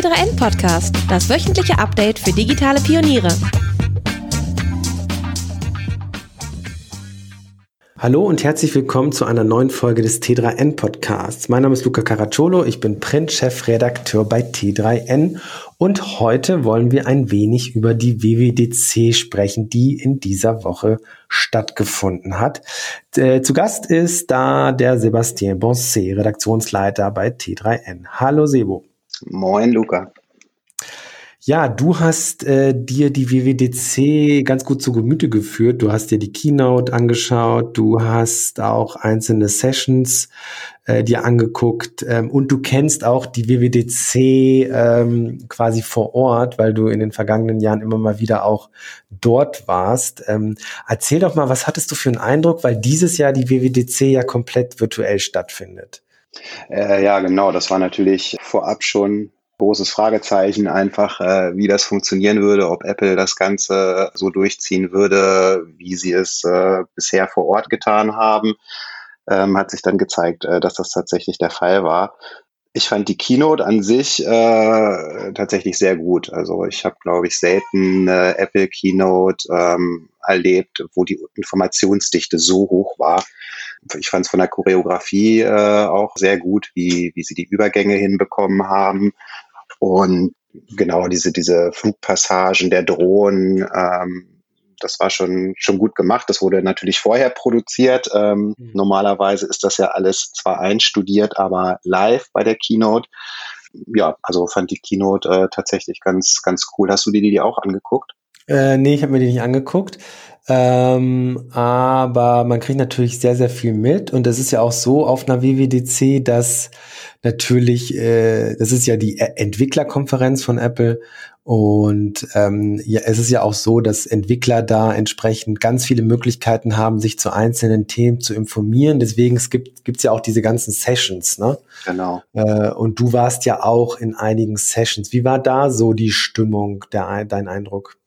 T3N Podcast, das wöchentliche Update für digitale Pioniere. Hallo und herzlich willkommen zu einer neuen Folge des T3N Podcasts. Mein Name ist Luca Caracciolo, ich bin Print-Chefredakteur bei T3N und heute wollen wir ein wenig über die WWDC sprechen, die in dieser Woche stattgefunden hat. Äh, zu Gast ist da der Sebastien Bonset, Redaktionsleiter bei T3N. Hallo Sebo. Moin Luca. Ja, du hast äh, dir die WWDC ganz gut zu Gemüte geführt. Du hast dir die Keynote angeschaut, du hast auch einzelne Sessions äh, dir angeguckt ähm, und du kennst auch die WWDC ähm, quasi vor Ort, weil du in den vergangenen Jahren immer mal wieder auch dort warst. Ähm, erzähl doch mal, was hattest du für einen Eindruck, weil dieses Jahr die WWDC ja komplett virtuell stattfindet. Äh, ja, genau. Das war natürlich vorab schon großes Fragezeichen einfach, äh, wie das funktionieren würde, ob Apple das Ganze so durchziehen würde, wie sie es äh, bisher vor Ort getan haben. Ähm, hat sich dann gezeigt, äh, dass das tatsächlich der Fall war. Ich fand die Keynote an sich äh, tatsächlich sehr gut. Also ich habe, glaube ich, selten äh, Apple Keynote ähm, erlebt, wo die Informationsdichte so hoch war. Ich fand es von der Choreografie äh, auch sehr gut, wie, wie sie die Übergänge hinbekommen haben. Und genau diese, diese Flugpassagen der Drohnen, ähm, das war schon, schon gut gemacht. Das wurde natürlich vorher produziert. Ähm, mhm. Normalerweise ist das ja alles zwar einstudiert, aber live bei der Keynote. Ja, also fand die Keynote äh, tatsächlich ganz, ganz cool. Hast du dir die auch angeguckt? Äh, nee, ich habe mir die nicht angeguckt. Ähm, aber man kriegt natürlich sehr, sehr viel mit. Und es ist ja auch so auf einer WWDC, dass natürlich, äh, das ist ja die Entwicklerkonferenz von Apple. Und ähm, ja, es ist ja auch so, dass Entwickler da entsprechend ganz viele Möglichkeiten haben, sich zu einzelnen Themen zu informieren. Deswegen es gibt es ja auch diese ganzen Sessions, ne? Genau. Äh, und du warst ja auch in einigen Sessions. Wie war da so die Stimmung, der, dein Eindruck?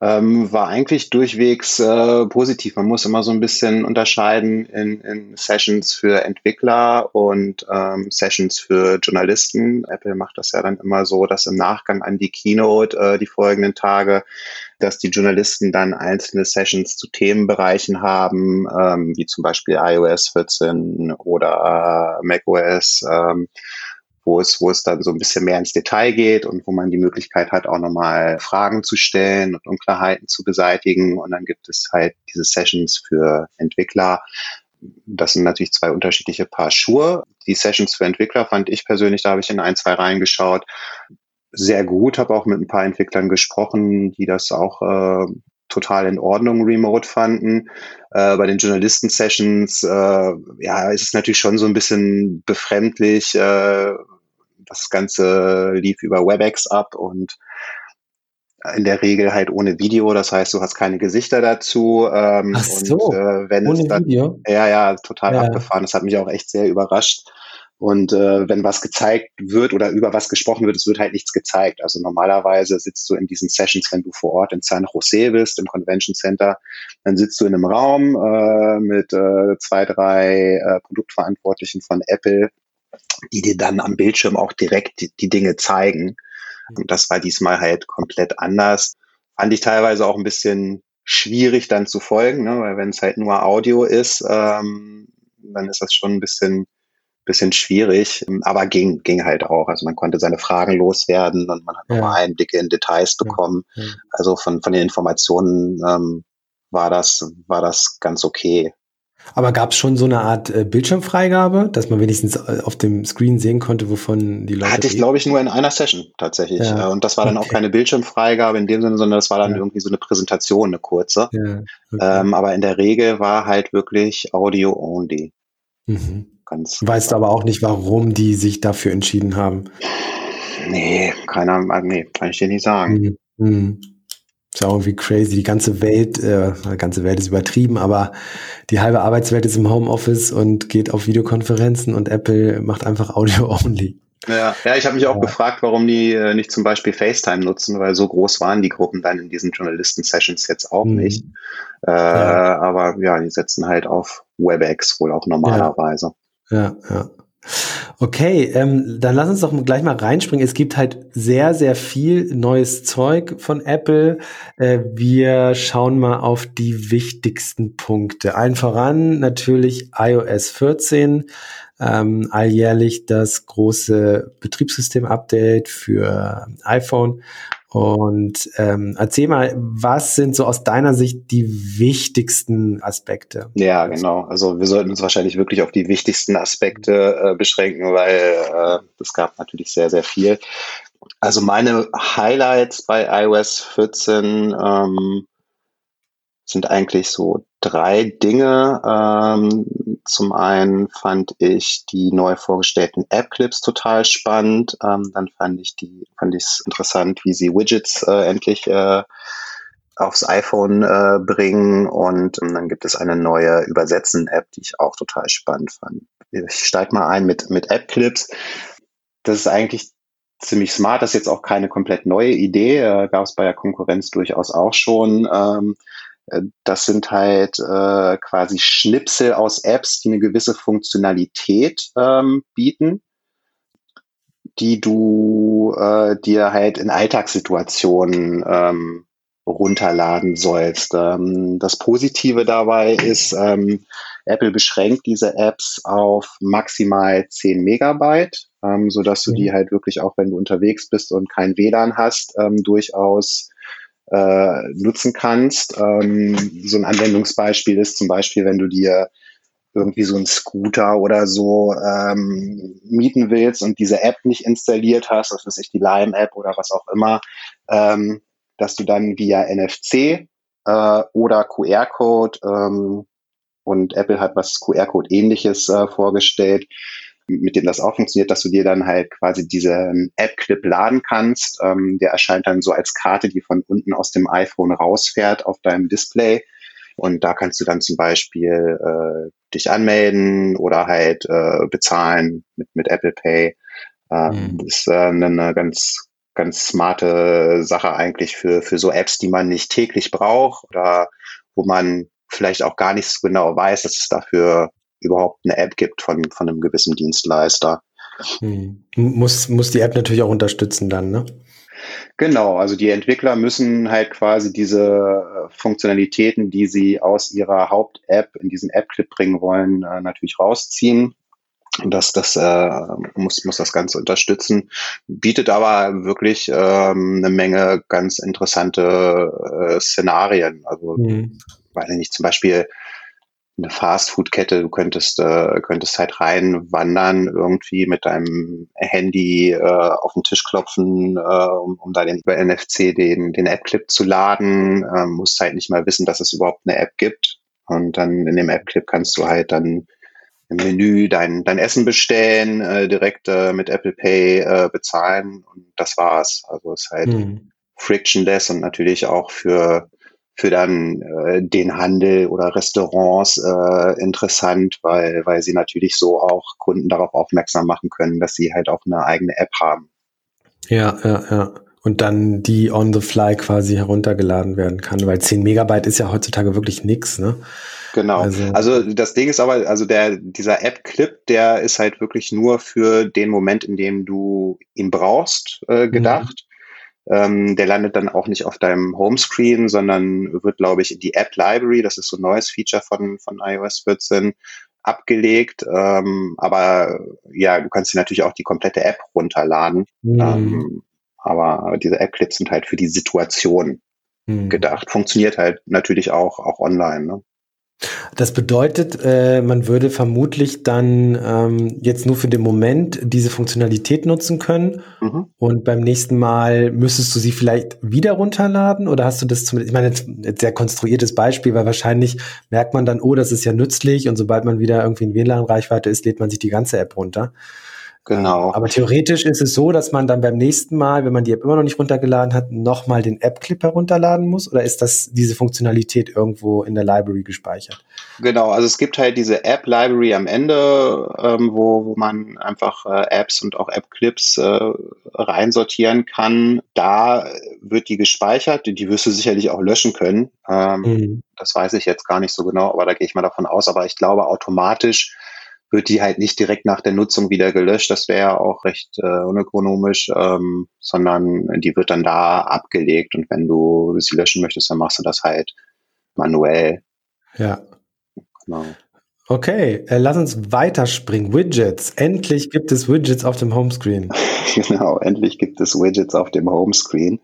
Ähm, war eigentlich durchwegs äh, positiv. Man muss immer so ein bisschen unterscheiden in, in Sessions für Entwickler und ähm, Sessions für Journalisten. Apple macht das ja dann immer so, dass im Nachgang an die Keynote äh, die folgenden Tage, dass die Journalisten dann einzelne Sessions zu Themenbereichen haben, ähm, wie zum Beispiel iOS 14 oder äh, macOS. Ähm, wo es, wo es dann so ein bisschen mehr ins Detail geht und wo man die Möglichkeit hat, auch nochmal Fragen zu stellen und Unklarheiten zu beseitigen. Und dann gibt es halt diese Sessions für Entwickler. Das sind natürlich zwei unterschiedliche Paar Schuhe. Die Sessions für Entwickler fand ich persönlich, da habe ich in ein, zwei reingeschaut, sehr gut, habe auch mit ein paar Entwicklern gesprochen, die das auch äh, total in Ordnung remote fanden. Äh, bei den Journalisten-Sessions, äh, ja, ist es natürlich schon so ein bisschen befremdlich, äh, das Ganze lief über WebEx ab und in der Regel halt ohne Video, das heißt, du hast keine Gesichter dazu. Ähm, Ach so, und, äh, wenn ohne es dann, Video? Ja, ja, total ja. abgefahren. Das hat mich auch echt sehr überrascht. Und äh, wenn was gezeigt wird oder über was gesprochen wird, es wird halt nichts gezeigt. Also normalerweise sitzt du in diesen Sessions, wenn du vor Ort in San Jose bist, im Convention Center, dann sitzt du in einem Raum äh, mit äh, zwei, drei äh, Produktverantwortlichen von Apple die dir dann am Bildschirm auch direkt die, die Dinge zeigen. Und das war diesmal halt komplett anders. Fand ich teilweise auch ein bisschen schwierig dann zu folgen, ne? weil wenn es halt nur Audio ist, ähm, dann ist das schon ein bisschen bisschen schwierig, aber ging, ging halt auch. Also man konnte seine Fragen loswerden und man hat ja. nochmal Einblicke in Details bekommen. Ja. Also von, von den Informationen ähm, war das, war das ganz okay. Aber gab es schon so eine Art äh, Bildschirmfreigabe, dass man wenigstens äh, auf dem Screen sehen konnte, wovon die Leute. Hatte ich, glaube ich, nur in einer Session tatsächlich. Ja. Äh, und das war dann okay. auch keine Bildschirmfreigabe in dem Sinne, sondern das war dann ja. irgendwie so eine Präsentation, eine kurze. Ja. Okay. Ähm, aber in der Regel war halt wirklich Audio only. Mhm. Ganz weißt aber auch nicht, warum die sich dafür entschieden haben. Nee, keiner, nee, kann ich dir nicht sagen. Mhm. Mhm. Ist ja irgendwie crazy. Die ganze Welt, äh, die ganze Welt ist übertrieben, aber die halbe Arbeitswelt ist im Homeoffice und geht auf Videokonferenzen und Apple macht einfach Audio only. Ja, ja ich habe mich auch ja. gefragt, warum die äh, nicht zum Beispiel FaceTime nutzen, weil so groß waren die Gruppen dann in diesen Journalisten-Sessions jetzt auch mhm. nicht. Äh, ja. Aber ja, die setzen halt auf WebEx wohl auch normalerweise. Ja, ja. Okay, ähm, dann lass uns doch gleich mal reinspringen. Es gibt halt sehr, sehr viel neues Zeug von Apple. Äh, wir schauen mal auf die wichtigsten Punkte. Allen voran natürlich iOS 14, ähm, alljährlich das große Betriebssystem-Update für iPhone und ähm, erzähl mal, was sind so aus deiner Sicht die wichtigsten Aspekte? Ja, genau. Also wir sollten uns wahrscheinlich wirklich auf die wichtigsten Aspekte äh, beschränken, weil äh, es gab natürlich sehr, sehr viel. Also meine Highlights bei iOS 14 ähm, sind eigentlich so drei Dinge. Ähm, zum einen fand ich die neu vorgestellten App-Clips total spannend. Ähm, dann fand ich die, fand ich es interessant, wie sie Widgets äh, endlich äh, aufs iPhone äh, bringen. Und ähm, dann gibt es eine neue Übersetzen-App, die ich auch total spannend fand. Ich steige mal ein mit, mit App-Clips. Das ist eigentlich ziemlich smart. Das ist jetzt auch keine komplett neue Idee. Äh, Gab es bei der Konkurrenz durchaus auch schon. Ähm, äh, das sind halt äh, quasi Schnipsel aus Apps, die eine gewisse Funktionalität ähm, bieten, die du äh, dir halt in Alltagssituationen ähm, runterladen sollst. Ähm, das Positive dabei ist, ähm, Apple beschränkt diese Apps auf maximal 10 Megabyte, ähm, so dass du die mhm. halt wirklich auch, wenn du unterwegs bist und kein WLAN hast, ähm, durchaus äh, nutzen kannst. Ähm, so ein Anwendungsbeispiel ist zum Beispiel, wenn du dir irgendwie so einen Scooter oder so ähm, mieten willst und diese App nicht installiert hast, das ist die Lime-App oder was auch immer, ähm, dass du dann via NFC äh, oder QR-Code ähm, und Apple hat was QR-Code ähnliches äh, vorgestellt, mit dem das auch funktioniert, dass du dir dann halt quasi diesen App-Clip laden kannst. Ähm, der erscheint dann so als Karte, die von unten aus dem iPhone rausfährt auf deinem Display. Und da kannst du dann zum Beispiel äh, dich anmelden oder halt äh, bezahlen mit, mit Apple Pay. Ähm, mhm. Das ist äh, eine ganz, ganz smarte Sache eigentlich für, für so Apps, die man nicht täglich braucht oder wo man vielleicht auch gar nicht so genau weiß, dass es dafür überhaupt eine App gibt von, von einem gewissen Dienstleister. Hm. Muss, muss die App natürlich auch unterstützen dann, ne? Genau, also die Entwickler müssen halt quasi diese Funktionalitäten, die sie aus ihrer Haupt-App in diesen App-Clip bringen wollen, äh, natürlich rausziehen. Und das, das äh, muss, muss das Ganze unterstützen, bietet aber wirklich ähm, eine Menge ganz interessante äh, Szenarien. Also, mhm. weil nicht zum Beispiel eine Fastfood-Kette, du könntest, äh, könntest halt reinwandern, irgendwie mit deinem Handy äh, auf den Tisch klopfen, äh, um, um da den, über NFC den, den App-Clip zu laden, äh, musst halt nicht mal wissen, dass es überhaupt eine App gibt. Und dann in dem App-Clip kannst du halt dann im Menü dein, dein Essen bestellen, äh, direkt äh, mit Apple Pay äh, bezahlen und das war's. Also es ist halt mhm. frictionless und natürlich auch für für dann äh, den Handel oder Restaurants äh, interessant, weil, weil sie natürlich so auch Kunden darauf aufmerksam machen können, dass sie halt auch eine eigene App haben. Ja, ja, ja. Und dann die on the fly quasi heruntergeladen werden kann, weil 10 Megabyte ist ja heutzutage wirklich nix, ne? Genau. Also, also das Ding ist aber, also der, dieser App-Clip, der ist halt wirklich nur für den Moment, in dem du ihn brauchst, äh, gedacht. Ähm, der landet dann auch nicht auf deinem Homescreen, sondern wird, glaube ich, in die App Library, das ist so ein neues Feature von, von iOS 14, abgelegt. Ähm, aber ja, du kannst dir natürlich auch die komplette App runterladen. Mhm. Ähm, aber diese App-Clips sind halt für die Situation mhm. gedacht. Funktioniert halt natürlich auch, auch online. Ne? Das bedeutet, äh, man würde vermutlich dann ähm, jetzt nur für den Moment diese Funktionalität nutzen können mhm. und beim nächsten Mal müsstest du sie vielleicht wieder runterladen oder hast du das zumindest, ich meine, jetzt sehr konstruiertes Beispiel, weil wahrscheinlich merkt man dann, oh, das ist ja nützlich und sobald man wieder irgendwie in WLAN-Reichweite ist, lädt man sich die ganze App runter. Genau. Aber theoretisch ist es so, dass man dann beim nächsten Mal, wenn man die App immer noch nicht runtergeladen hat, nochmal den App-Clip herunterladen muss? Oder ist das diese Funktionalität irgendwo in der Library gespeichert? Genau, also es gibt halt diese App-Library am Ende, ähm, wo, wo man einfach äh, Apps und auch App-Clips äh, reinsortieren kann. Da wird die gespeichert. Die wirst du sicherlich auch löschen können. Ähm, mhm. Das weiß ich jetzt gar nicht so genau, aber da gehe ich mal davon aus. Aber ich glaube, automatisch wird die halt nicht direkt nach der Nutzung wieder gelöscht. Das wäre ja auch recht äh, unökonomisch, ähm, sondern die wird dann da abgelegt. Und wenn du sie löschen möchtest, dann machst du das halt manuell. Ja. Genau. Okay, äh, lass uns weiterspringen. Widgets. Endlich gibt es Widgets auf dem Homescreen. genau, endlich gibt es Widgets auf dem Homescreen.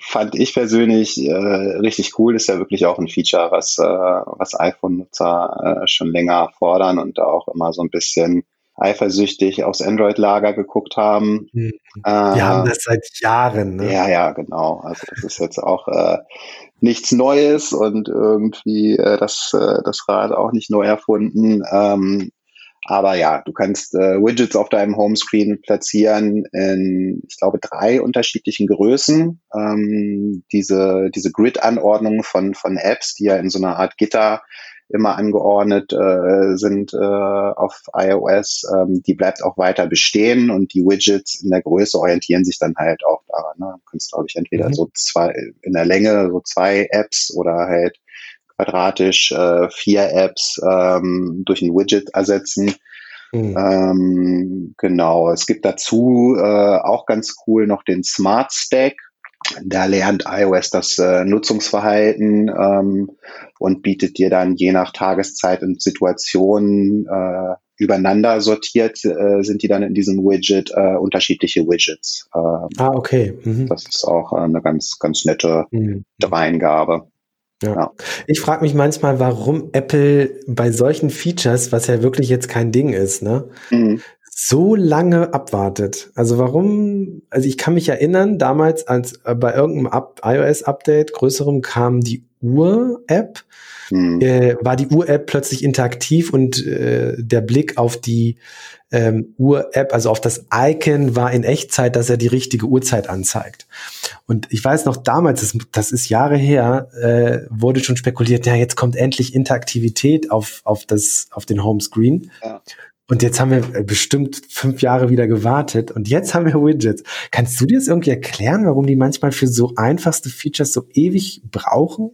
Fand ich persönlich äh, richtig cool. Ist ja wirklich auch ein Feature, was, äh, was iPhone-Nutzer äh, schon länger fordern und auch immer so ein bisschen eifersüchtig aufs Android-Lager geguckt haben. Hm. Die äh, haben das seit Jahren. Ne? Ja, ja, genau. Also das ist jetzt auch äh, nichts Neues und irgendwie äh, das, äh, das Rad auch nicht neu erfunden. Ähm, aber ja, du kannst äh, Widgets auf deinem Homescreen platzieren in, ich glaube, drei unterschiedlichen Größen. Ähm, diese diese Grid-Anordnung von, von Apps, die ja in so einer Art Gitter immer angeordnet äh, sind äh, auf iOS, ähm, die bleibt auch weiter bestehen und die Widgets in der Größe orientieren sich dann halt auch daran. Ne? Du kannst, glaube ich, entweder mhm. so zwei in der Länge so zwei Apps oder halt quadratisch äh, vier Apps ähm, durch ein Widget ersetzen. Mhm. Ähm, genau, es gibt dazu äh, auch ganz cool noch den Smart Stack. Da lernt iOS das äh, Nutzungsverhalten ähm, und bietet dir dann je nach Tageszeit und Situation äh, übereinander sortiert, äh, sind die dann in diesem Widget äh, unterschiedliche Widgets. Ähm, ah, okay. Mhm. Das ist auch äh, eine ganz, ganz nette mhm. Dreingabe. Ja. ja. Ich frage mich manchmal, warum Apple bei solchen Features, was ja wirklich jetzt kein Ding ist, ne, mhm so lange abwartet. Also warum, also ich kann mich erinnern, damals als äh, bei irgendeinem iOS-Update größerem kam die Uhr-App, hm. äh, war die Uhr-App plötzlich interaktiv und äh, der Blick auf die ähm, Uhr-App, also auf das Icon, war in Echtzeit, dass er die richtige Uhrzeit anzeigt. Und ich weiß noch damals, das, das ist Jahre her, äh, wurde schon spekuliert, ja, jetzt kommt endlich Interaktivität auf, auf, das, auf den Homescreen. Ja. Und jetzt haben wir äh, bestimmt fünf Jahre wieder gewartet und jetzt haben wir Widgets. Kannst du dir das irgendwie erklären, warum die manchmal für so einfachste Features so ewig brauchen?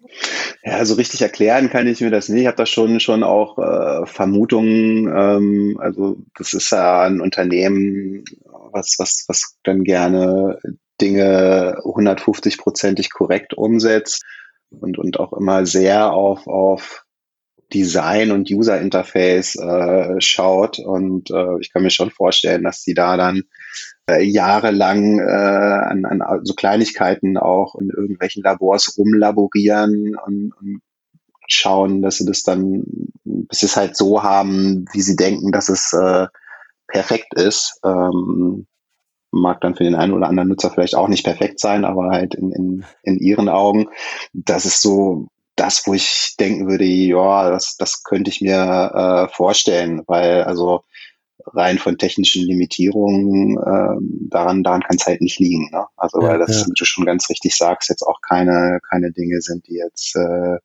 Ja, also richtig erklären kann ich mir das nicht. Ich habe da schon schon auch äh, Vermutungen. Ähm, also das ist ja ein Unternehmen, was was was dann gerne Dinge 150-prozentig korrekt umsetzt und und auch immer sehr auf auf Design und User Interface äh, schaut. Und äh, ich kann mir schon vorstellen, dass die da dann äh, jahrelang äh, an, an so Kleinigkeiten auch in irgendwelchen Labors rumlaborieren und, und schauen, dass sie das dann, bis sie es halt so haben, wie sie denken, dass es äh, perfekt ist. Ähm, mag dann für den einen oder anderen Nutzer vielleicht auch nicht perfekt sein, aber halt in, in, in ihren Augen, das ist so das, wo ich denken würde, ja, das, das könnte ich mir äh, vorstellen, weil also rein von technischen Limitierungen äh, daran, daran kann es halt nicht liegen. Ne? Also ja, weil das, ja. wie du schon ganz richtig sagst, jetzt auch keine, keine Dinge sind, die jetzt äh,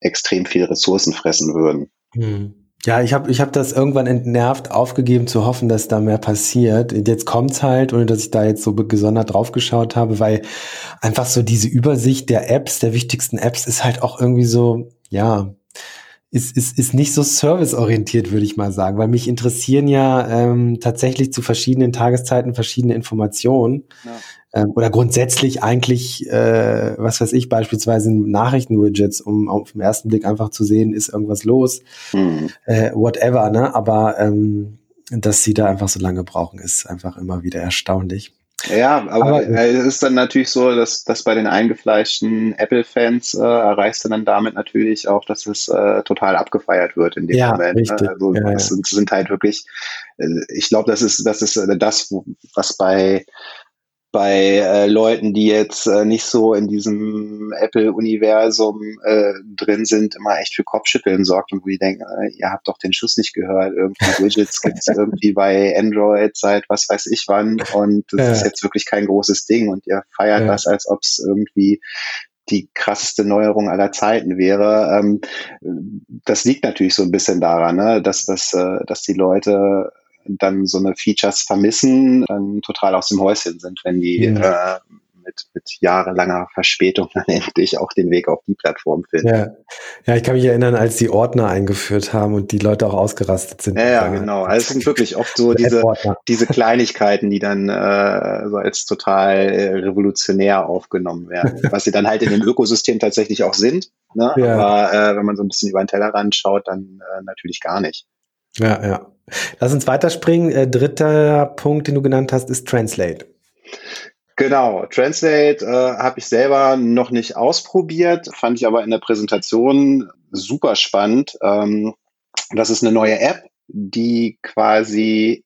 extrem viele Ressourcen fressen würden. Hm. Ja, ich habe ich hab das irgendwann entnervt aufgegeben zu hoffen, dass da mehr passiert. Jetzt kommt's halt, ohne dass ich da jetzt so gesondert drauf geschaut habe, weil einfach so diese Übersicht der Apps, der wichtigsten Apps ist halt auch irgendwie so, ja, ist, ist, ist nicht so serviceorientiert, würde ich mal sagen, weil mich interessieren ja ähm, tatsächlich zu verschiedenen Tageszeiten verschiedene Informationen. Ja. Ähm, oder grundsätzlich eigentlich, äh, was weiß ich, beispielsweise Nachrichten-Widgets, um auf den ersten Blick einfach zu sehen, ist irgendwas los. Mhm. Äh, whatever, ne? Aber ähm, dass sie da einfach so lange brauchen, ist einfach immer wieder erstaunlich. Ja, aber, aber es ist dann natürlich so, dass, dass bei den eingefleischten Apple-Fans äh, erreichst du dann damit natürlich auch, dass es äh, total abgefeiert wird in dem ja, Moment. Ne? Richtig. Also ja, das sind, sind, halt wirklich, äh, ich glaube, das ist, das ist äh, das, was bei bei äh, Leuten, die jetzt äh, nicht so in diesem Apple-Universum äh, drin sind, immer echt für Kopfschütteln sorgt und wo die denken, äh, ihr habt doch den Schuss nicht gehört. Irgendwie Widgets gibt es irgendwie bei Android seit was weiß ich wann und das ja. ist jetzt wirklich kein großes Ding und ihr feiert ja. das, als ob es irgendwie die krasseste Neuerung aller Zeiten wäre. Ähm, das liegt natürlich so ein bisschen daran, ne, dass, dass, äh, dass die Leute dann so eine Features vermissen, dann total aus dem Häuschen sind, wenn die ja. äh, mit, mit jahrelanger Verspätung dann endlich auch den Weg auf die Plattform finden. Ja. ja, ich kann mich erinnern, als die Ordner eingeführt haben und die Leute auch ausgerastet sind. Ja, ja genau. Also es sind wirklich oft so diese, diese Kleinigkeiten, die dann äh, so als total äh, revolutionär aufgenommen werden, was sie dann halt in dem Ökosystem tatsächlich auch sind. Ne? Ja. Aber äh, wenn man so ein bisschen über den Tellerrand schaut, dann äh, natürlich gar nicht. Ja, ja. Lass uns weiterspringen. Äh, dritter Punkt, den du genannt hast, ist Translate. Genau, Translate äh, habe ich selber noch nicht ausprobiert, fand ich aber in der Präsentation super spannend. Ähm, das ist eine neue App, die quasi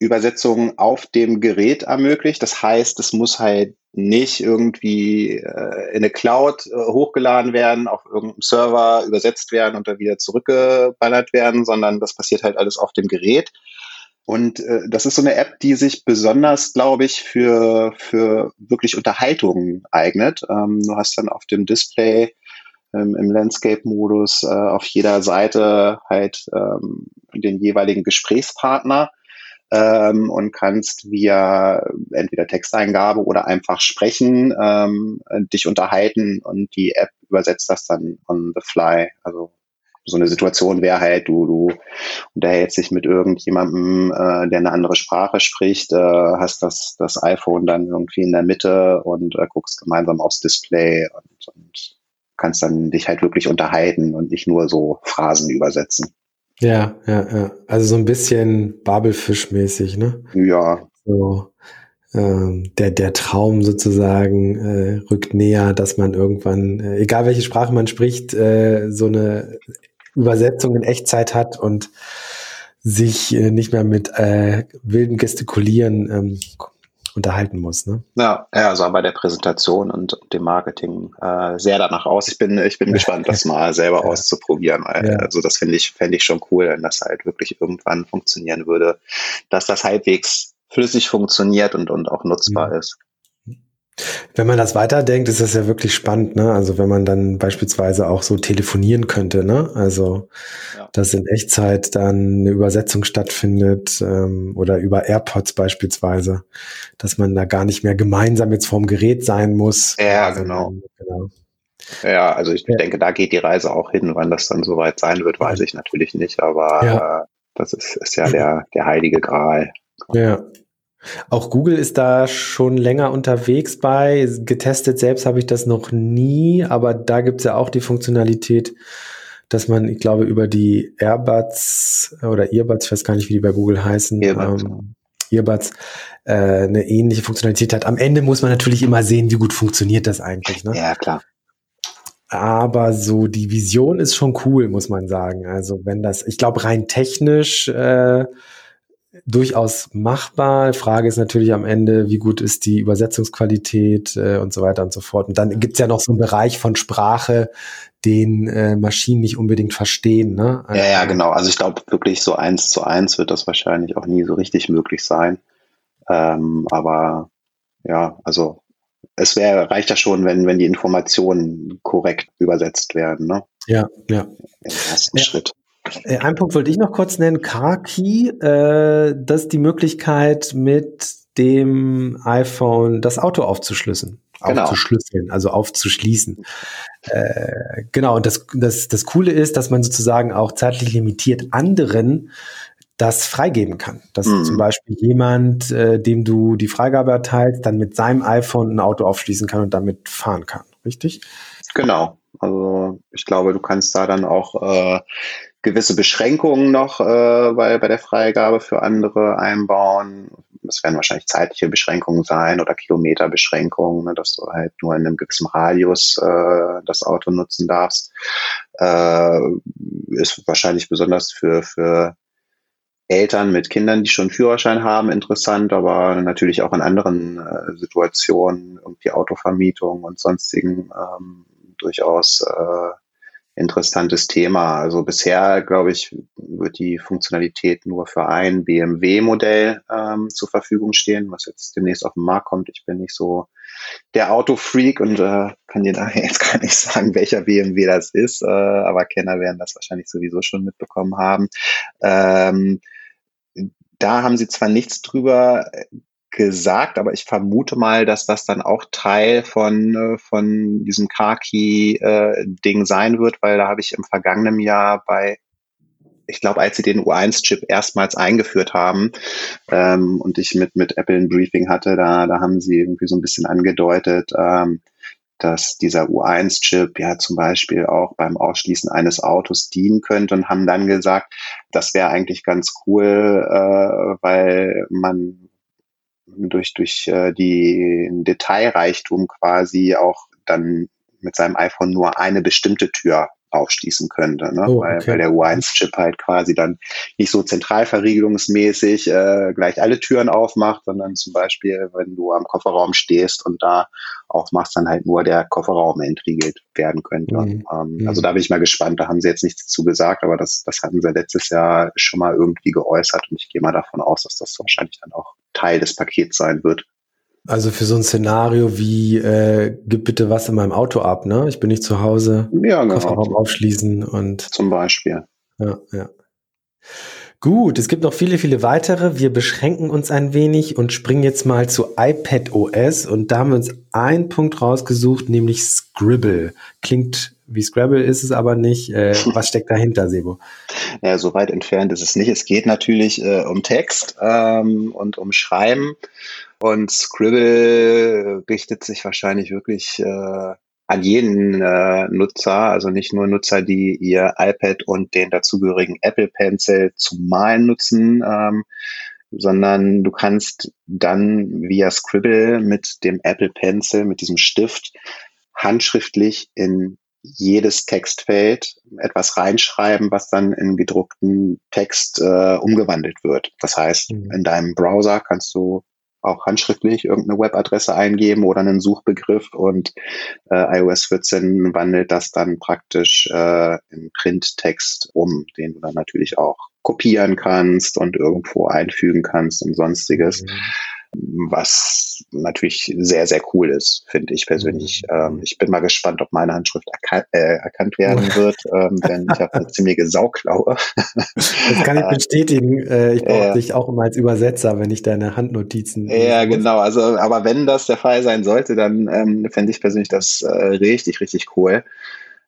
Übersetzungen auf dem Gerät ermöglicht. Das heißt, es muss halt nicht irgendwie äh, in eine Cloud äh, hochgeladen werden, auf irgendeinem Server übersetzt werden und dann wieder zurückgeballert werden, sondern das passiert halt alles auf dem Gerät. Und äh, das ist so eine App, die sich besonders, glaube ich, für, für wirklich Unterhaltungen eignet. Ähm, du hast dann auf dem Display ähm, im Landscape-Modus äh, auf jeder Seite halt ähm, den jeweiligen Gesprächspartner ähm, und kannst via entweder Texteingabe oder einfach sprechen, ähm, dich unterhalten und die App übersetzt das dann on the fly. Also so eine Situation wäre halt, du, du unterhältst dich mit irgendjemandem, äh, der eine andere Sprache spricht, äh, hast das, das iPhone dann irgendwie in der Mitte und äh, guckst gemeinsam aufs Display und, und kannst dann dich halt wirklich unterhalten und nicht nur so Phrasen übersetzen. Ja, ja, ja. Also so ein bisschen Babelfisch-mäßig, ne? Ja. So, ähm, der, der Traum sozusagen äh, rückt näher, dass man irgendwann, äh, egal welche Sprache man spricht, äh, so eine Übersetzung in Echtzeit hat und sich äh, nicht mehr mit äh, wilden Gestikulieren ähm, unterhalten muss. Ne? Ja, ja, sah bei der Präsentation und dem Marketing äh, sehr danach aus. Ich bin, ich bin gespannt, das mal selber ja. auszuprobieren. Ja. Also das finde ich, fände ich schon cool, wenn das halt wirklich irgendwann funktionieren würde, dass das halbwegs flüssig funktioniert und, und auch nutzbar mhm. ist. Wenn man das weiterdenkt, ist das ja wirklich spannend, ne? Also wenn man dann beispielsweise auch so telefonieren könnte, ne? Also ja. dass in Echtzeit dann eine Übersetzung stattfindet ähm, oder über AirPods beispielsweise, dass man da gar nicht mehr gemeinsam jetzt vorm Gerät sein muss. Ja, genau. genau. Ja, also ich ja. denke, da geht die Reise auch hin. Wann das dann soweit sein wird, weiß ich natürlich nicht, aber ja. äh, das ist, ist ja der, der heilige Gral. Ja, auch Google ist da schon länger unterwegs bei. Getestet selbst habe ich das noch nie, aber da gibt es ja auch die Funktionalität, dass man, ich glaube, über die Airbuds oder Earbuds, ich weiß gar nicht, wie die bei Google heißen, Earbuds, ähm, Earbuds äh, eine ähnliche Funktionalität hat. Am Ende muss man natürlich immer sehen, wie gut funktioniert das eigentlich. Ne? Ja, klar. Aber so die Vision ist schon cool, muss man sagen. Also wenn das, ich glaube, rein technisch äh, durchaus machbar. Frage ist natürlich am Ende, wie gut ist die Übersetzungsqualität äh, und so weiter und so fort. Und dann gibt's ja noch so einen Bereich von Sprache, den äh, Maschinen nicht unbedingt verstehen. Ne? ja, ja, genau. Also ich glaube wirklich so eins zu eins wird das wahrscheinlich auch nie so richtig möglich sein. Ähm, aber ja, also es wäre reicht ja schon, wenn wenn die Informationen korrekt übersetzt werden. Ne? Ja, ja. Im ersten ja. Schritt. Äh, ein Punkt wollte ich noch kurz nennen, Car Key, äh, das ist die Möglichkeit mit dem iPhone das Auto aufzuschlüsseln. Genau. Aufzuschlüsseln, also aufzuschließen. Äh, genau, und das, das, das Coole ist, dass man sozusagen auch zeitlich limitiert anderen das freigeben kann. Dass mhm. zum Beispiel jemand, äh, dem du die Freigabe erteilst, dann mit seinem iPhone ein Auto aufschließen kann und damit fahren kann. Richtig? Genau. Also ich glaube, du kannst da dann auch äh, gewisse Beschränkungen noch äh, bei, bei der Freigabe für andere einbauen. Es werden wahrscheinlich zeitliche Beschränkungen sein oder Kilometerbeschränkungen, ne, dass du halt nur in einem gewissen Radius äh, das Auto nutzen darfst. Äh, ist wahrscheinlich besonders für, für Eltern mit Kindern, die schon Führerschein haben, interessant, aber natürlich auch in anderen äh, Situationen, irgendwie Autovermietung und sonstigen ähm, durchaus äh, interessantes Thema. Also bisher, glaube ich, wird die Funktionalität nur für ein BMW-Modell ähm, zur Verfügung stehen, was jetzt demnächst auf den Markt kommt. Ich bin nicht so der Autofreak und äh, kann dir daher jetzt gar nicht sagen, welcher BMW das ist, äh, aber Kenner werden das wahrscheinlich sowieso schon mitbekommen haben. Ähm, da haben sie zwar nichts drüber gesagt, aber ich vermute mal, dass das dann auch Teil von, äh, von diesem Car-Key-Ding äh, sein wird, weil da habe ich im vergangenen Jahr bei ich glaube, als sie den U1-Chip erstmals eingeführt haben ähm, und ich mit, mit Apple ein Briefing hatte, da, da haben sie irgendwie so ein bisschen angedeutet, ähm, dass dieser U1-Chip ja zum Beispiel auch beim Ausschließen eines Autos dienen könnte und haben dann gesagt, das wäre eigentlich ganz cool, äh, weil man durch, durch äh, die Detailreichtum quasi auch dann mit seinem iPhone nur eine bestimmte Tür aufschließen könnte, ne? Oh, okay. weil, weil der U1-Chip halt quasi dann nicht so zentralverriegelungsmäßig äh, gleich alle Türen aufmacht, sondern zum Beispiel, wenn du am Kofferraum stehst und da aufmachst, dann halt nur der Kofferraum entriegelt werden könnte. Mhm. Ähm, mhm. Also da bin ich mal gespannt, da haben sie jetzt nichts zu gesagt, aber das, das hatten sie letztes Jahr schon mal irgendwie geäußert und ich gehe mal davon aus, dass das wahrscheinlich dann auch Teil des Pakets sein wird. Also für so ein Szenario wie, äh, gib bitte was in meinem Auto ab, ne? Ich bin nicht zu Hause, ja, genau. Kofferraum aufschließen und. Zum Beispiel. Ja, ja. Gut, es gibt noch viele, viele weitere. Wir beschränken uns ein wenig und springen jetzt mal zu iPad OS und da haben wir uns einen Punkt rausgesucht, nämlich Scribble. Klingt wie Scrabble ist es aber nicht. Äh, was steckt dahinter, Sebo? Ja, so weit entfernt ist es nicht. Es geht natürlich äh, um Text ähm, und um Schreiben. Und Scribble richtet sich wahrscheinlich wirklich äh, an jeden äh, Nutzer, also nicht nur Nutzer, die ihr iPad und den dazugehörigen Apple Pencil zum Malen nutzen, ähm, sondern du kannst dann via Scribble mit dem Apple Pencil, mit diesem Stift, handschriftlich in jedes Textfeld etwas reinschreiben, was dann in gedruckten Text äh, umgewandelt wird. Das heißt, mhm. in deinem Browser kannst du auch handschriftlich irgendeine Webadresse eingeben oder einen Suchbegriff und äh, iOS 14 wandelt das dann praktisch äh, in Printtext um, den du dann natürlich auch kopieren kannst und irgendwo einfügen kannst und sonstiges. Mhm was natürlich sehr, sehr cool ist, finde ich persönlich. Mhm. Ähm, ich bin mal gespannt, ob meine Handschrift erkan äh, erkannt werden wird, ähm, denn ich habe eine ziemliche Sauklaue. das kann ich bestätigen. Äh, ich brauche äh, dich auch immer als Übersetzer, wenn ich deine Handnotizen. Ja, genau. Also, aber wenn das der Fall sein sollte, dann ähm, fände ich persönlich das äh, richtig, richtig cool.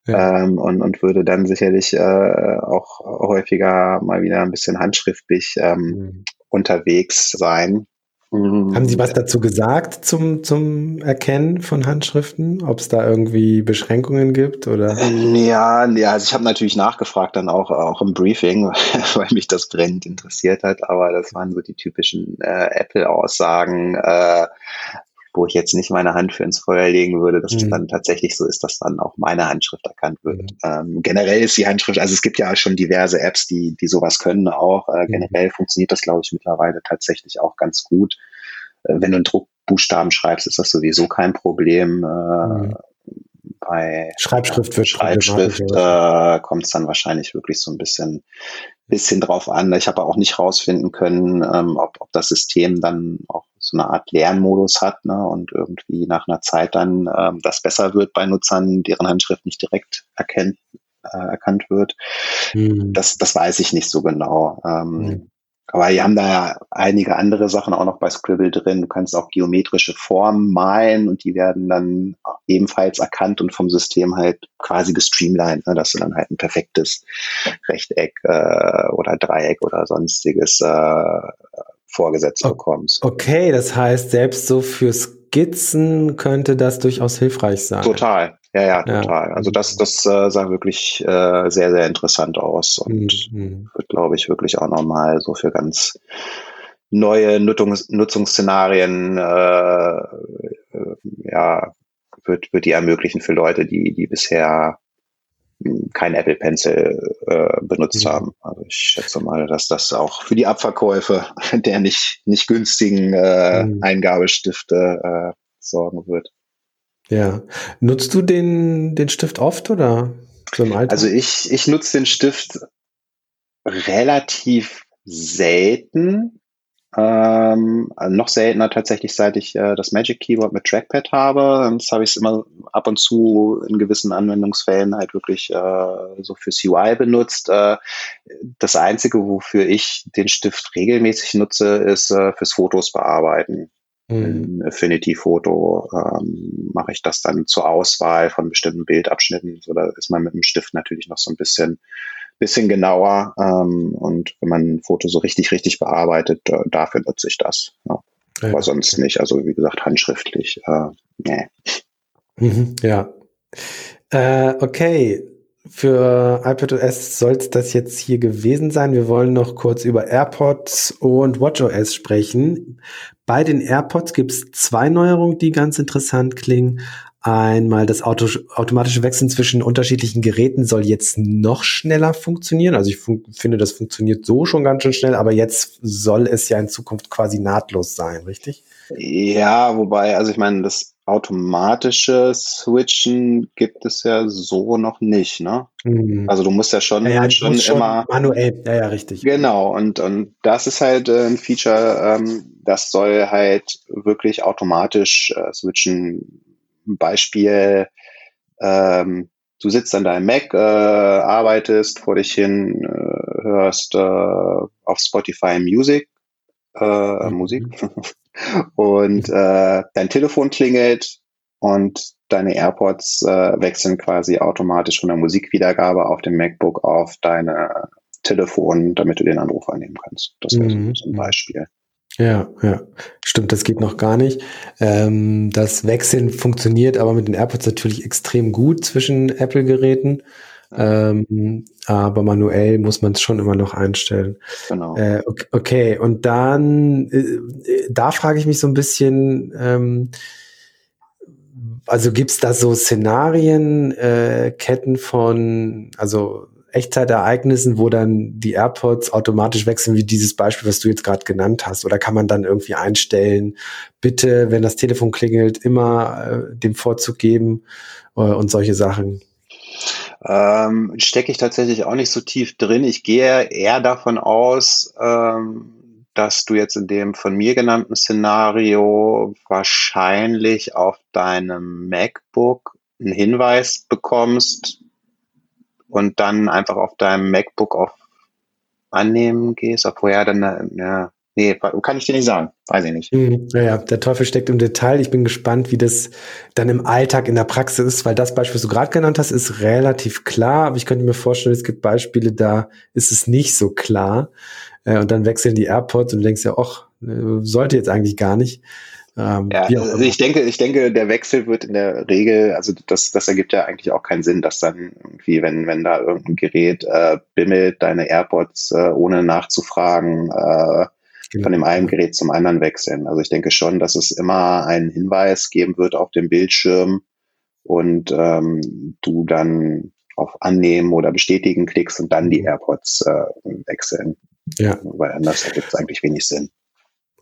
Ja. Ähm, und, und würde dann sicherlich äh, auch häufiger mal wieder ein bisschen handschriftlich ähm, mhm. unterwegs sein. Haben Sie was dazu gesagt zum, zum Erkennen von Handschriften? Ob es da irgendwie Beschränkungen gibt oder? Ja, ja also ich habe natürlich nachgefragt dann auch, auch im Briefing, weil mich das brennend interessiert hat, aber das waren so die typischen äh, Apple-Aussagen, äh, wo ich jetzt nicht meine Hand für ins Feuer legen würde, dass mhm. es dann tatsächlich so ist, dass dann auch meine Handschrift erkannt wird. Mhm. Ähm, generell ist die Handschrift, also es gibt ja schon diverse Apps, die, die sowas können auch. Äh, mhm. generell funktioniert das, glaube ich, mittlerweile tatsächlich auch ganz gut. Äh, wenn du einen Druckbuchstaben schreibst, ist das sowieso kein Problem. Äh, mhm. Bei Schreibschrift wird Schreibschrift äh, kommt es dann wahrscheinlich wirklich so ein bisschen bisschen drauf an. Ich habe auch nicht rausfinden können, ähm, ob, ob das System dann auch so eine Art Lernmodus hat ne, und irgendwie nach einer Zeit dann ähm, das besser wird bei Nutzern, deren Handschrift nicht direkt erkennt, äh, erkannt wird. Mhm. Das, das weiß ich nicht so genau. Ähm, mhm. Aber die haben da ja einige andere Sachen auch noch bei Scribble drin. Du kannst auch geometrische Formen malen und die werden dann ebenfalls erkannt und vom System halt quasi gestreamlined, ne, dass du dann halt ein perfektes Rechteck äh, oder Dreieck oder sonstiges äh, vorgesetzt bekommst. Okay, das heißt, selbst so für Skizzen könnte das durchaus hilfreich sein. Total, ja, ja, total. Ja. Also das, das äh, sah wirklich äh, sehr, sehr interessant aus und mhm. wird, glaube ich, wirklich auch nochmal so für ganz neue Nutzungs Nutzungsszenarien äh, äh, ja, wird, wird die ermöglichen für Leute, die, die bisher kein Apple Pencil äh, benutzt mhm. haben. Also ich schätze mal, dass das auch für die Abverkäufe der nicht, nicht günstigen äh, mhm. Eingabestifte äh, sorgen wird. Ja. Nutzt du den, den Stift oft oder so im Alltag? Also ich, ich nutze den Stift relativ selten. Ähm, noch seltener tatsächlich, seit ich äh, das Magic Keyboard mit Trackpad habe. Das habe ich immer ab und zu in gewissen Anwendungsfällen halt wirklich äh, so fürs UI benutzt. Äh, das Einzige, wofür ich den Stift regelmäßig nutze, ist äh, fürs Fotos bearbeiten. Mhm. In Affinity Photo ähm, mache ich das dann zur Auswahl von bestimmten Bildabschnitten. So, da ist man mit dem Stift natürlich noch so ein bisschen bisschen genauer. Ähm, und wenn man ein Foto so richtig, richtig bearbeitet, äh, dafür nutze ich das. Ja. Ja, Aber sonst nicht. Also wie gesagt, handschriftlich. Äh, nee. Mhm, ja. Äh, okay. Für iPadOS soll es das jetzt hier gewesen sein. Wir wollen noch kurz über AirPods und WatchOS sprechen. Bei den AirPods gibt es zwei Neuerungen, die ganz interessant klingen. Einmal das Auto, automatische Wechseln zwischen unterschiedlichen Geräten soll jetzt noch schneller funktionieren. Also ich finde, das funktioniert so schon ganz schön schnell, aber jetzt soll es ja in Zukunft quasi nahtlos sein, richtig? Ja, wobei, also ich meine, das automatische Switchen gibt es ja so noch nicht, ne? Mhm. Also du musst ja schon, ja, ja, schon, schon immer manuell, ja, ja, richtig. Genau, und, und das ist halt äh, ein Feature, ähm, das soll halt wirklich automatisch äh, switchen Beispiel, ähm, du sitzt an deinem Mac, äh, arbeitest vor dich hin, äh, hörst äh, auf Spotify Music, äh, mhm. Musik und äh, dein Telefon klingelt und deine AirPods äh, wechseln quasi automatisch von der Musikwiedergabe auf dem MacBook auf deine Telefon, damit du den Anruf annehmen kannst. Das wäre mhm. so ein Beispiel. Ja, ja, stimmt, das geht noch gar nicht. Ähm, das Wechseln funktioniert aber mit den AirPods natürlich extrem gut zwischen Apple-Geräten. Ähm, aber manuell muss man es schon immer noch einstellen. Genau. Äh, okay, okay, und dann, äh, da frage ich mich so ein bisschen, ähm, also gibt's da so Szenarien, äh, Ketten von, also Echtzeitereignissen, wo dann die AirPods automatisch wechseln, wie dieses Beispiel, was du jetzt gerade genannt hast? Oder kann man dann irgendwie einstellen, bitte, wenn das Telefon klingelt, immer äh, dem Vorzug geben äh, und solche Sachen? Ähm, Stecke ich tatsächlich auch nicht so tief drin. Ich gehe eher davon aus, ähm, dass du jetzt in dem von mir genannten Szenario wahrscheinlich auf deinem MacBook einen Hinweis bekommst, und dann einfach auf deinem MacBook auf annehmen gehst, obwohl ja dann, ja, nee, kann ich dir nicht sagen, weiß ich nicht. Hm, naja, der Teufel steckt im Detail. Ich bin gespannt, wie das dann im Alltag in der Praxis ist, weil das Beispiel, was du gerade genannt hast, ist relativ klar, aber ich könnte mir vorstellen, es gibt Beispiele, da ist es nicht so klar. Äh, und dann wechseln die AirPods und du denkst ja, ach, äh, sollte jetzt eigentlich gar nicht. Ähm, ja, also ich denke, ich denke, der Wechsel wird in der Regel, also das, das ergibt ja eigentlich auch keinen Sinn, dass dann irgendwie, wenn, wenn da irgendein Gerät äh, bimmelt, deine AirPods äh, ohne nachzufragen äh, genau. von dem einen Gerät zum anderen wechseln. Also ich denke schon, dass es immer einen Hinweis geben wird auf dem Bildschirm und ähm, du dann auf Annehmen oder Bestätigen klickst und dann die mhm. AirPods äh, wechseln. Ja. Weil anders ergibt es eigentlich wenig Sinn.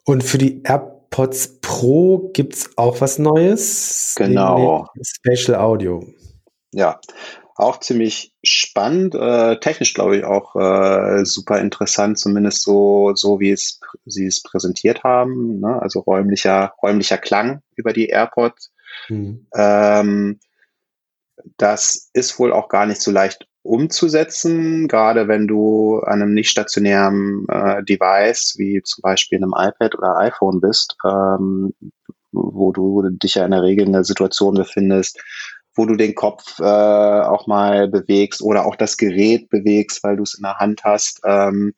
Und für die AirPods Pro gibt es auch was Neues. Genau. Spatial Audio. Ja, auch ziemlich spannend, äh, technisch glaube ich auch äh, super interessant, zumindest so, so wie es sie es präsentiert haben. Ne? Also räumlicher, räumlicher Klang über die AirPods. Mhm. Ähm, das ist wohl auch gar nicht so leicht umzusetzen, gerade wenn du an einem nicht stationären äh, Device wie zum Beispiel einem iPad oder iPhone bist, ähm, wo du dich ja in der Regel in der Situation befindest, wo du den Kopf äh, auch mal bewegst oder auch das Gerät bewegst, weil du es in der Hand hast. Ähm,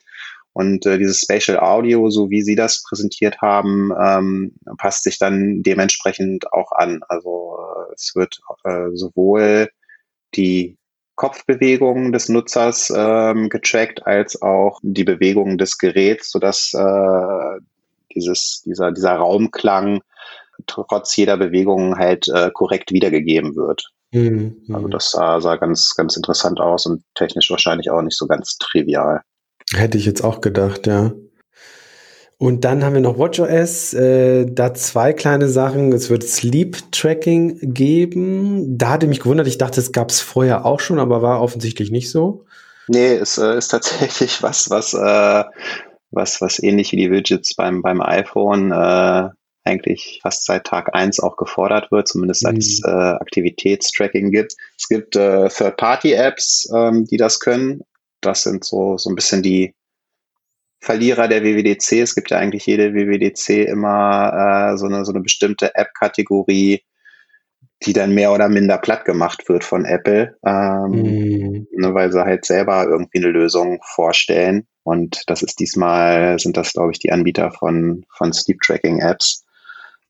und äh, dieses Spatial Audio, so wie Sie das präsentiert haben, ähm, passt sich dann dementsprechend auch an. Also äh, es wird äh, sowohl die Kopfbewegungen des Nutzers ähm, getrackt, als auch die Bewegungen des Geräts, sodass äh, dieses, dieser, dieser Raumklang trotz jeder Bewegung halt äh, korrekt wiedergegeben wird. Mhm. Also das sah, sah ganz, ganz interessant aus und technisch wahrscheinlich auch nicht so ganz trivial. Hätte ich jetzt auch gedacht, ja. Und dann haben wir noch WatchOS, äh, da zwei kleine Sachen. Es wird Sleep Tracking geben. Da hatte mich gewundert, ich dachte, es gab es vorher auch schon, aber war offensichtlich nicht so. Nee, es äh, ist tatsächlich was, was äh, was, was ähnlich wie die Widgets beim, beim iPhone äh, eigentlich fast seit Tag eins auch gefordert wird, zumindest seit mhm. es äh, Aktivitätstracking gibt. Es gibt äh, Third-Party-Apps, ähm, die das können. Das sind so, so ein bisschen die Verlierer der WWDC. Es gibt ja eigentlich jede WWDC immer äh, so, eine, so eine bestimmte App-Kategorie, die dann mehr oder minder platt gemacht wird von Apple, ähm, mhm. ne, weil sie halt selber irgendwie eine Lösung vorstellen. Und das ist diesmal, sind das, glaube ich, die Anbieter von, von Sleep Tracking Apps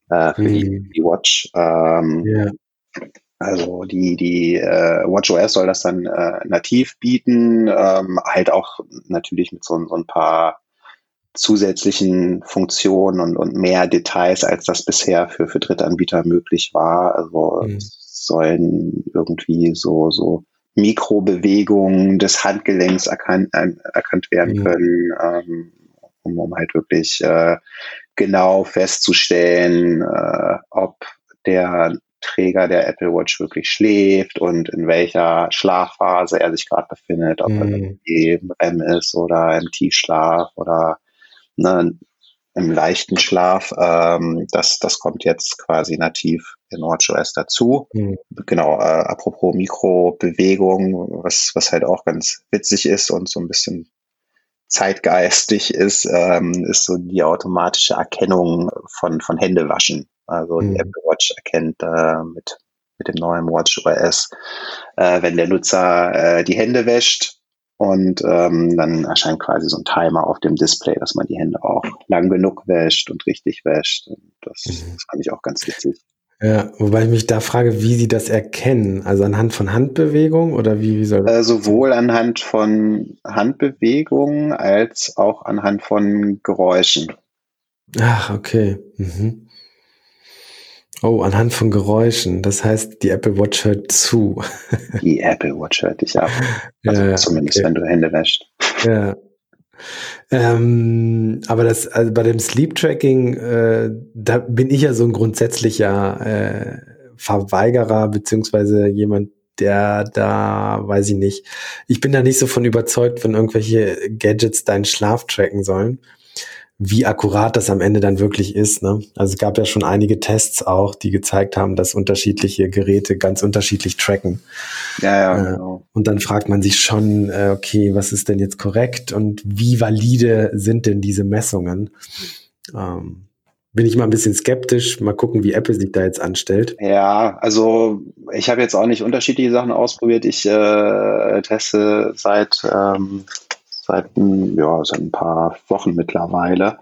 äh, für mhm. die, die, Watch. Ähm, yeah. Also die, die äh, WatchOS soll das dann äh, nativ bieten, ähm, halt auch natürlich mit so, so ein paar zusätzlichen Funktionen und, und mehr Details, als das bisher für, für Drittanbieter möglich war. Also mhm. sollen irgendwie so, so Mikrobewegungen des Handgelenks erkannt, äh, erkannt werden mhm. können, ähm, um, um halt wirklich äh, genau festzustellen, äh, ob der Träger der Apple Watch wirklich schläft und in welcher Schlafphase er sich gerade befindet, ob mhm. er im REM ist oder im Tiefschlaf oder ne, im leichten Schlaf. Ähm, das, das kommt jetzt quasi nativ in WatchOS dazu. Mhm. Genau, äh, apropos Mikrobewegung, was, was halt auch ganz witzig ist und so ein bisschen zeitgeistig ist, ähm, ist so die automatische Erkennung von, von Händewaschen. Also mhm. die Apple Watch erkennt äh, mit, mit dem neuen WatchOS, äh, wenn der Nutzer äh, die Hände wäscht, und ähm, dann erscheint quasi so ein Timer auf dem Display, dass man die Hände auch lang genug wäscht und richtig wäscht. Und das, mhm. das fand ich auch ganz witzig. Ja, wobei ich mich da frage, wie sie das erkennen. Also anhand von Handbewegungen oder wie, wie soll das? Äh, sowohl anhand von Handbewegungen als auch anhand von Geräuschen. Ach, okay. Mhm. Oh, anhand von Geräuschen. Das heißt, die Apple Watch hört zu. die Apple Watch hört dich ab. Also ja, zumindest, okay. wenn du Hände wäschst. Ja. Ähm, aber das, also bei dem Sleep Tracking, äh, da bin ich ja so ein grundsätzlicher äh, Verweigerer, beziehungsweise jemand, der da, weiß ich nicht, ich bin da nicht so von überzeugt, wenn irgendwelche Gadgets deinen Schlaf tracken sollen wie akkurat das am Ende dann wirklich ist. Ne? Also es gab ja schon einige Tests auch, die gezeigt haben, dass unterschiedliche Geräte ganz unterschiedlich tracken. Ja, ja, äh, genau. Und dann fragt man sich schon, äh, okay, was ist denn jetzt korrekt und wie valide sind denn diese Messungen? Ähm, bin ich mal ein bisschen skeptisch. Mal gucken, wie Apple sich da jetzt anstellt. Ja, also ich habe jetzt auch nicht unterschiedliche Sachen ausprobiert. Ich äh, teste seit ähm, seit, ja, seit ein paar Wochen mittlerweile.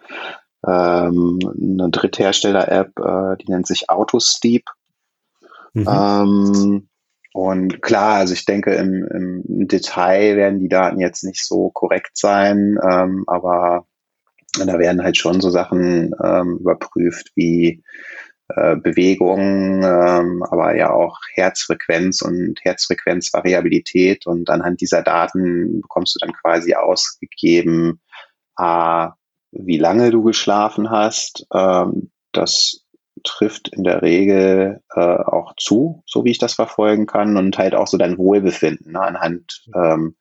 Ähm, eine Dritthersteller-App, äh, die nennt sich Autosteep. Mhm. Ähm, und klar, also ich denke, im, im, Detail werden die Daten jetzt nicht so korrekt sein, ähm, aber da werden halt schon so Sachen ähm, überprüft wie äh, Bewegung, ähm, aber ja auch Herzfrequenz und Herzfrequenzvariabilität. Und anhand dieser Daten bekommst du dann quasi ausgegeben, a, wie lange du geschlafen hast. Ähm, das trifft in der Regel äh, auch zu, so wie ich das verfolgen kann, und halt auch so dein Wohlbefinden ne, anhand ähm,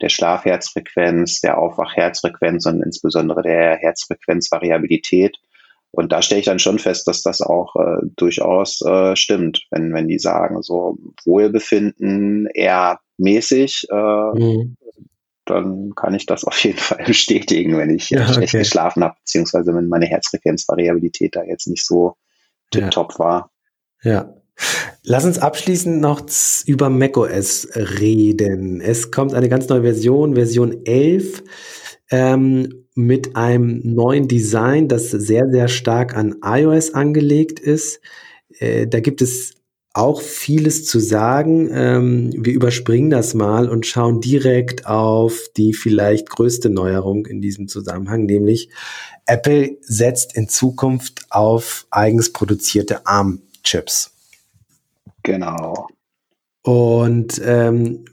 der Schlafherzfrequenz, der Aufwachherzfrequenz und insbesondere der Herzfrequenzvariabilität. Und da stelle ich dann schon fest, dass das auch äh, durchaus äh, stimmt, wenn, wenn die sagen, so Wohlbefinden eher mäßig, äh, mhm. dann kann ich das auf jeden Fall bestätigen, wenn ich ja, schlecht okay. geschlafen habe, beziehungsweise wenn meine Herzfrequenzvariabilität da jetzt nicht so tipptopp ja. war. Ja. Lass uns abschließend noch über macOS reden. Es kommt eine ganz neue Version, Version 11 ähm, mit einem neuen Design, das sehr, sehr stark an iOS angelegt ist. Äh, da gibt es auch vieles zu sagen. Ähm, wir überspringen das mal und schauen direkt auf die vielleicht größte Neuerung in diesem Zusammenhang, nämlich Apple setzt in Zukunft auf eigens produzierte ARM-Chips. Genau. Und ähm,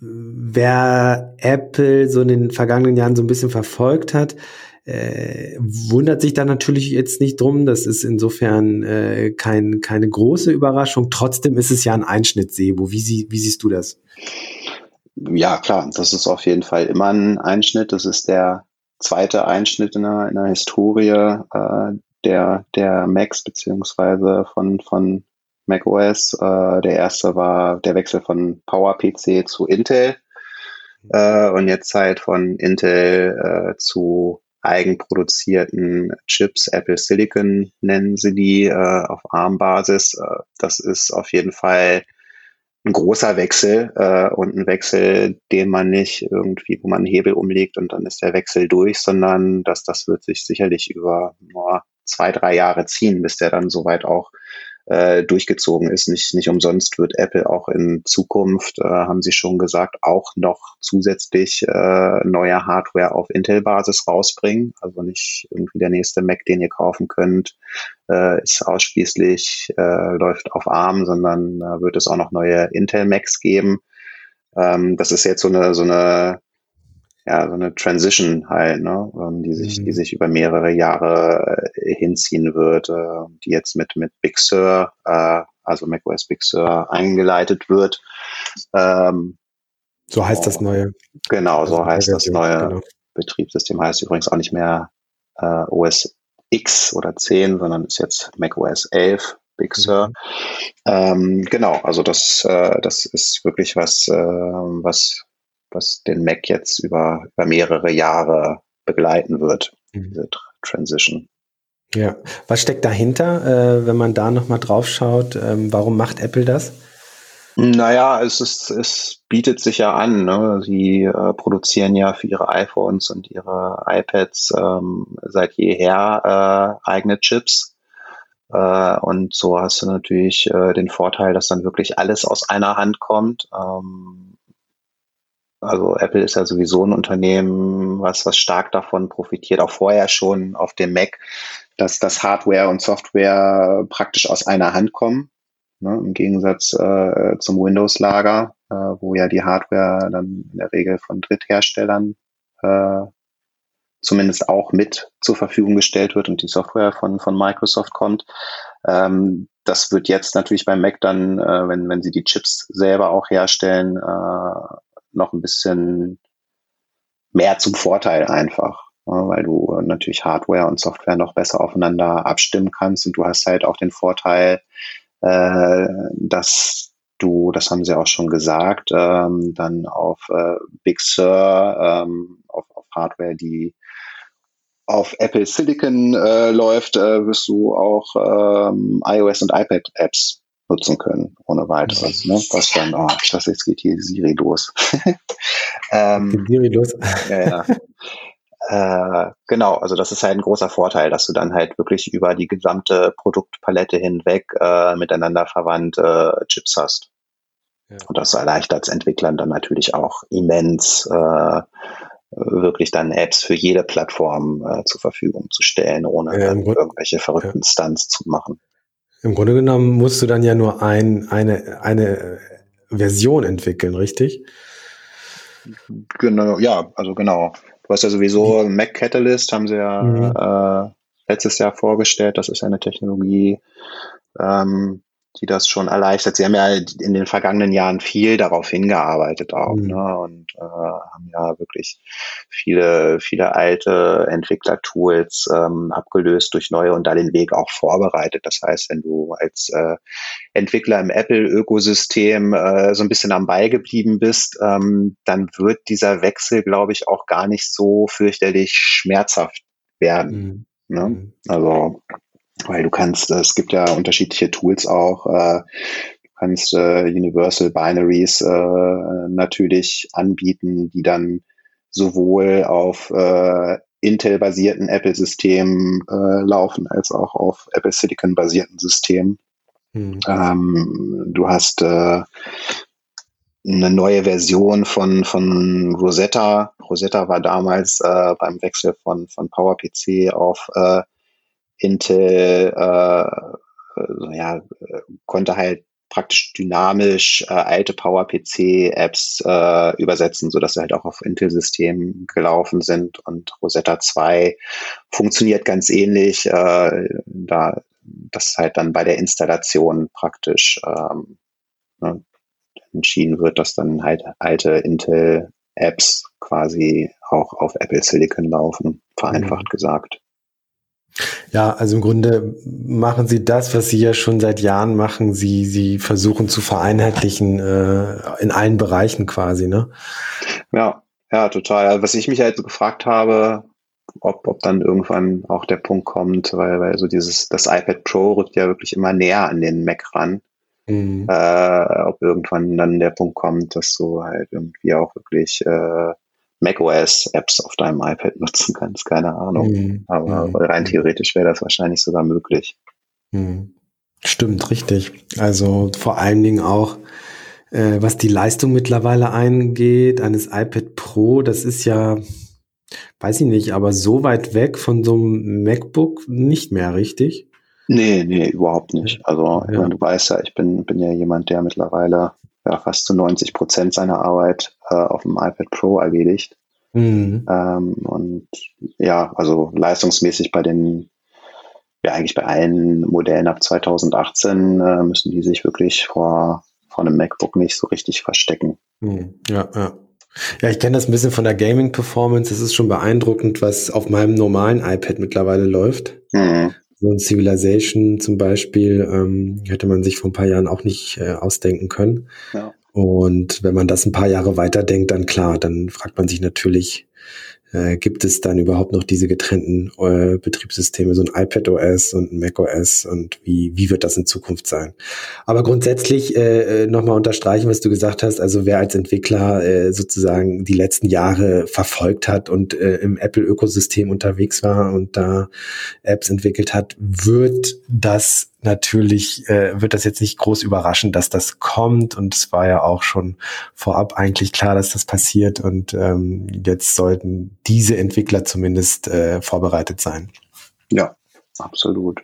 wer Apple so in den vergangenen Jahren so ein bisschen verfolgt hat, äh, wundert sich da natürlich jetzt nicht drum. Das ist insofern äh, kein, keine große Überraschung. Trotzdem ist es ja ein Einschnitt, Sebo. Wie, sie, wie siehst du das? Ja, klar, das ist auf jeden Fall immer ein Einschnitt. Das ist der zweite Einschnitt in der, in der Historie äh, der, der Macs beziehungsweise von, von macOS. Äh, der erste war der Wechsel von PowerPC zu Intel äh, und jetzt halt von Intel äh, zu eigenproduzierten Chips, Apple Silicon nennen sie die, äh, auf ARM-Basis. Äh, das ist auf jeden Fall ein großer Wechsel äh, und ein Wechsel, den man nicht irgendwie, wo man einen Hebel umlegt und dann ist der Wechsel durch, sondern dass das wird sich sicherlich über nur zwei, drei Jahre ziehen, bis der dann soweit auch äh, durchgezogen ist. Nicht, nicht umsonst wird Apple auch in Zukunft, äh, haben sie schon gesagt, auch noch zusätzlich äh, neue Hardware auf Intel-Basis rausbringen. Also nicht irgendwie der nächste Mac, den ihr kaufen könnt, äh, ist ausschließlich, äh, läuft auf ARM, sondern äh, wird es auch noch neue Intel-Macs geben. Ähm, das ist jetzt so eine, so eine ja, so eine Transition halt, ne, ähm, die sich, mhm. die sich über mehrere Jahre äh, hinziehen wird, äh, die jetzt mit, mit Big Sur, äh, also macOS Big Sur eingeleitet wird. Ähm, so heißt das neue. Genau, so also heißt das neue genau. Betriebssystem. Heißt übrigens auch nicht mehr äh, OS X oder 10, sondern ist jetzt macOS 11 Big Sur. Mhm. Ähm, genau, also das, äh, das ist wirklich was, äh, was was den Mac jetzt über, über mehrere Jahre begleiten wird, mhm. diese Transition. Ja, was steckt dahinter, äh, wenn man da nochmal drauf schaut? Ähm, warum macht Apple das? Naja, es, ist, es bietet sich ja an. Ne? Sie äh, produzieren ja für ihre iPhones und ihre iPads ähm, seit jeher äh, eigene Chips. Äh, und so hast du natürlich äh, den Vorteil, dass dann wirklich alles aus einer Hand kommt. Ähm, also Apple ist ja sowieso ein Unternehmen, was, was stark davon profitiert, auch vorher schon auf dem Mac, dass das Hardware und Software praktisch aus einer Hand kommen. Ne, Im Gegensatz äh, zum Windows-Lager, äh, wo ja die Hardware dann in der Regel von Drittherstellern äh, zumindest auch mit zur Verfügung gestellt wird und die Software von, von Microsoft kommt. Ähm, das wird jetzt natürlich beim Mac dann, äh, wenn, wenn sie die Chips selber auch herstellen, äh, noch ein bisschen mehr zum Vorteil einfach, weil du natürlich Hardware und Software noch besser aufeinander abstimmen kannst. Und du hast halt auch den Vorteil, äh, dass du, das haben sie auch schon gesagt, ähm, dann auf äh, Big Sur, ähm, auf, Hardware, die auf Apple Silicon äh, läuft, äh, wirst du auch ähm, iOS und iPad Apps nutzen können, ohne weiteres. Ne? Was dann, oh, das jetzt geht hier Siri los. ähm, Siri los. ja, ja. Äh, genau, also das ist halt ein großer Vorteil, dass du dann halt wirklich über die gesamte Produktpalette hinweg äh, miteinander verwandt äh, Chips hast. Ja. Und das erleichtert Entwicklern dann natürlich auch immens, äh, wirklich dann Apps für jede Plattform äh, zur Verfügung zu stellen, ohne ja, irgendwelche verrückten ja. Stunts zu machen. Im Grunde genommen musst du dann ja nur ein, eine, eine Version entwickeln, richtig? Genau, ja, also genau. Du hast ja sowieso Mac Catalyst, haben sie ja mhm. äh, letztes Jahr vorgestellt. Das ist eine Technologie, ähm, die das schon erleichtert. Sie haben ja in den vergangenen Jahren viel darauf hingearbeitet auch mhm. ne? und äh, haben ja wirklich viele, viele alte Entwicklertools ähm, abgelöst durch neue und da den Weg auch vorbereitet. Das heißt, wenn du als äh, Entwickler im Apple-Ökosystem äh, so ein bisschen am Ball geblieben bist, ähm, dann wird dieser Wechsel, glaube ich, auch gar nicht so fürchterlich schmerzhaft werden. Mhm. Ne? Mhm. Also weil du kannst, äh, es gibt ja unterschiedliche Tools auch, äh, du kannst äh, Universal Binaries äh, natürlich anbieten, die dann sowohl auf äh, Intel-basierten Apple-Systemen äh, laufen, als auch auf Apple Silicon-basierten Systemen. Mhm. Ähm, du hast äh, eine neue Version von, von Rosetta. Rosetta war damals äh, beim Wechsel von, von PowerPC auf äh, Intel äh, ja, konnte halt praktisch dynamisch äh, alte PowerPC-Apps äh, übersetzen, sodass sie halt auch auf Intel-Systemen gelaufen sind. Und Rosetta 2 funktioniert ganz ähnlich, äh, da das halt dann bei der Installation praktisch ähm, ne, entschieden wird, dass dann halt alte Intel-Apps quasi auch auf Apple Silicon laufen, vereinfacht mhm. gesagt. Ja, also im Grunde machen Sie das, was Sie ja schon seit Jahren machen. Sie, Sie versuchen zu vereinheitlichen äh, in allen Bereichen quasi, ne? Ja, ja, total. Also was ich mich halt so gefragt habe, ob, ob dann irgendwann auch der Punkt kommt, weil, weil so dieses, das iPad Pro rückt ja wirklich immer näher an den Mac ran. Mhm. Äh, ob irgendwann dann der Punkt kommt, dass du halt irgendwie auch wirklich äh, macOS-Apps auf deinem iPad nutzen kannst, keine Ahnung. Mhm. Aber mhm. rein theoretisch wäre das wahrscheinlich sogar möglich. Mhm. Stimmt, richtig. Also vor allen Dingen auch, äh, was die Leistung mittlerweile eingeht, eines iPad Pro, das ist ja, weiß ich nicht, aber so weit weg von so einem MacBook nicht mehr, richtig? Nee, nee, überhaupt nicht. Also ja. du weißt ja, ich bin, bin ja jemand, der mittlerweile ja, fast zu 90 Prozent seiner Arbeit äh, auf dem iPad Pro erledigt. Mhm. Ähm, und ja, also leistungsmäßig bei den, ja eigentlich bei allen Modellen ab 2018 äh, müssen die sich wirklich vor, vor einem MacBook nicht so richtig verstecken. Mhm. Ja, ja. Ja, ich kenne das ein bisschen von der Gaming-Performance. Es ist schon beeindruckend, was auf meinem normalen iPad mittlerweile läuft. Mhm. So ein Civilization zum Beispiel ähm, hätte man sich vor ein paar Jahren auch nicht äh, ausdenken können. Ja. Und wenn man das ein paar Jahre weiterdenkt, dann klar, dann fragt man sich natürlich, äh, gibt es dann überhaupt noch diese getrennten äh, Betriebssysteme, so ein iPad OS und ein Mac OS und wie, wie wird das in Zukunft sein? Aber grundsätzlich äh, äh nochmal unterstreichen, was du gesagt hast, also wer als Entwickler äh, sozusagen die letzten Jahre verfolgt hat und äh, im Apple-Ökosystem unterwegs war und da Apps entwickelt hat, wird das natürlich äh, wird das jetzt nicht groß überraschen, dass das kommt. Und es war ja auch schon vorab eigentlich klar, dass das passiert. Und ähm, jetzt sollten diese Entwickler zumindest äh, vorbereitet sein. Ja, absolut.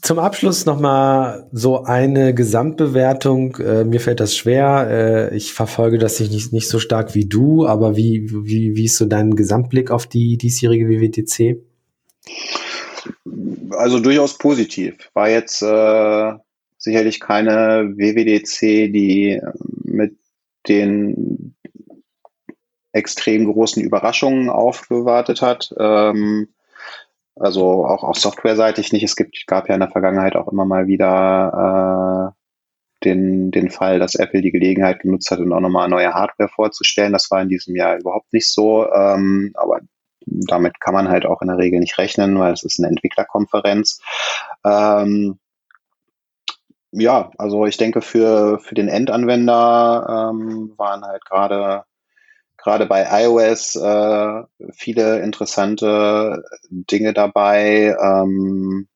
Zum Abschluss nochmal so eine Gesamtbewertung. Äh, mir fällt das schwer. Äh, ich verfolge das nicht, nicht so stark wie du, aber wie, wie, wie ist so dein Gesamtblick auf die diesjährige WWDC? Also durchaus positiv. War jetzt äh, sicherlich keine WWDC, die mit den extrem großen Überraschungen aufgewartet hat. Ähm, also auch, auch softwareseitig nicht. Es gibt, gab ja in der Vergangenheit auch immer mal wieder äh, den, den Fall, dass Apple die Gelegenheit genutzt hat, und auch nochmal neue Hardware vorzustellen. Das war in diesem Jahr überhaupt nicht so. Ähm, aber damit kann man halt auch in der Regel nicht rechnen, weil es ist eine Entwicklerkonferenz. Ähm, ja, also ich denke für, für den Endanwender ähm, waren halt gerade gerade bei iOS äh, viele interessante Dinge dabei. Ähm,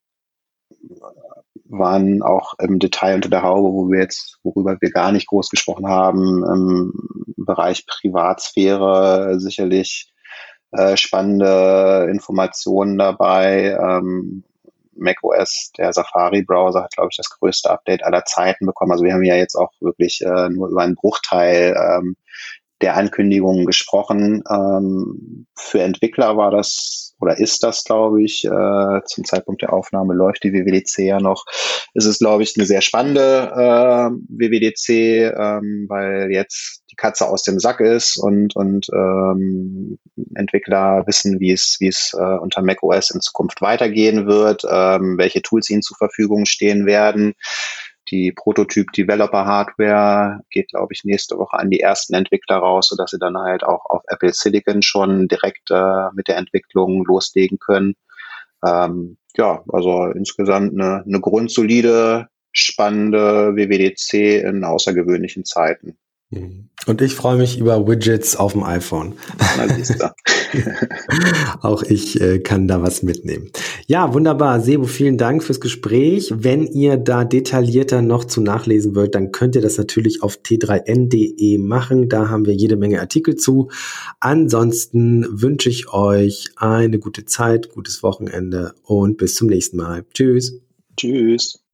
waren auch im Detail unter der Haube, wo wir jetzt, worüber wir gar nicht groß gesprochen haben, im Bereich Privatsphäre sicherlich äh, spannende Informationen dabei. Ähm, macOS, der Safari-Browser, hat, glaube ich, das größte Update aller Zeiten bekommen. Also wir haben ja jetzt auch wirklich äh, nur über einen Bruchteil ähm, der Ankündigungen gesprochen. Ähm, für Entwickler war das oder ist das, glaube ich, äh, zum Zeitpunkt der Aufnahme läuft die WWDC ja noch. Es ist, glaube ich, eine sehr spannende äh, WWDC, ähm, weil jetzt die Katze aus dem Sack ist und, und ähm, Entwickler wissen, wie es, wie es äh, unter macOS in Zukunft weitergehen wird, ähm, welche Tools ihnen zur Verfügung stehen werden. Die Prototyp-Developer-Hardware geht, glaube ich, nächste Woche an die ersten Entwickler raus, sodass sie dann halt auch auf Apple Silicon schon direkt äh, mit der Entwicklung loslegen können. Ähm, ja, also insgesamt eine, eine grundsolide, spannende WWDC in außergewöhnlichen Zeiten. Mhm. Und ich freue mich über Widgets auf dem iPhone. Auch ich äh, kann da was mitnehmen. Ja, wunderbar. Sebo, vielen Dank fürs Gespräch. Wenn ihr da detaillierter noch zu nachlesen wollt, dann könnt ihr das natürlich auf t3n.de machen. Da haben wir jede Menge Artikel zu. Ansonsten wünsche ich euch eine gute Zeit, gutes Wochenende und bis zum nächsten Mal. Tschüss. Tschüss.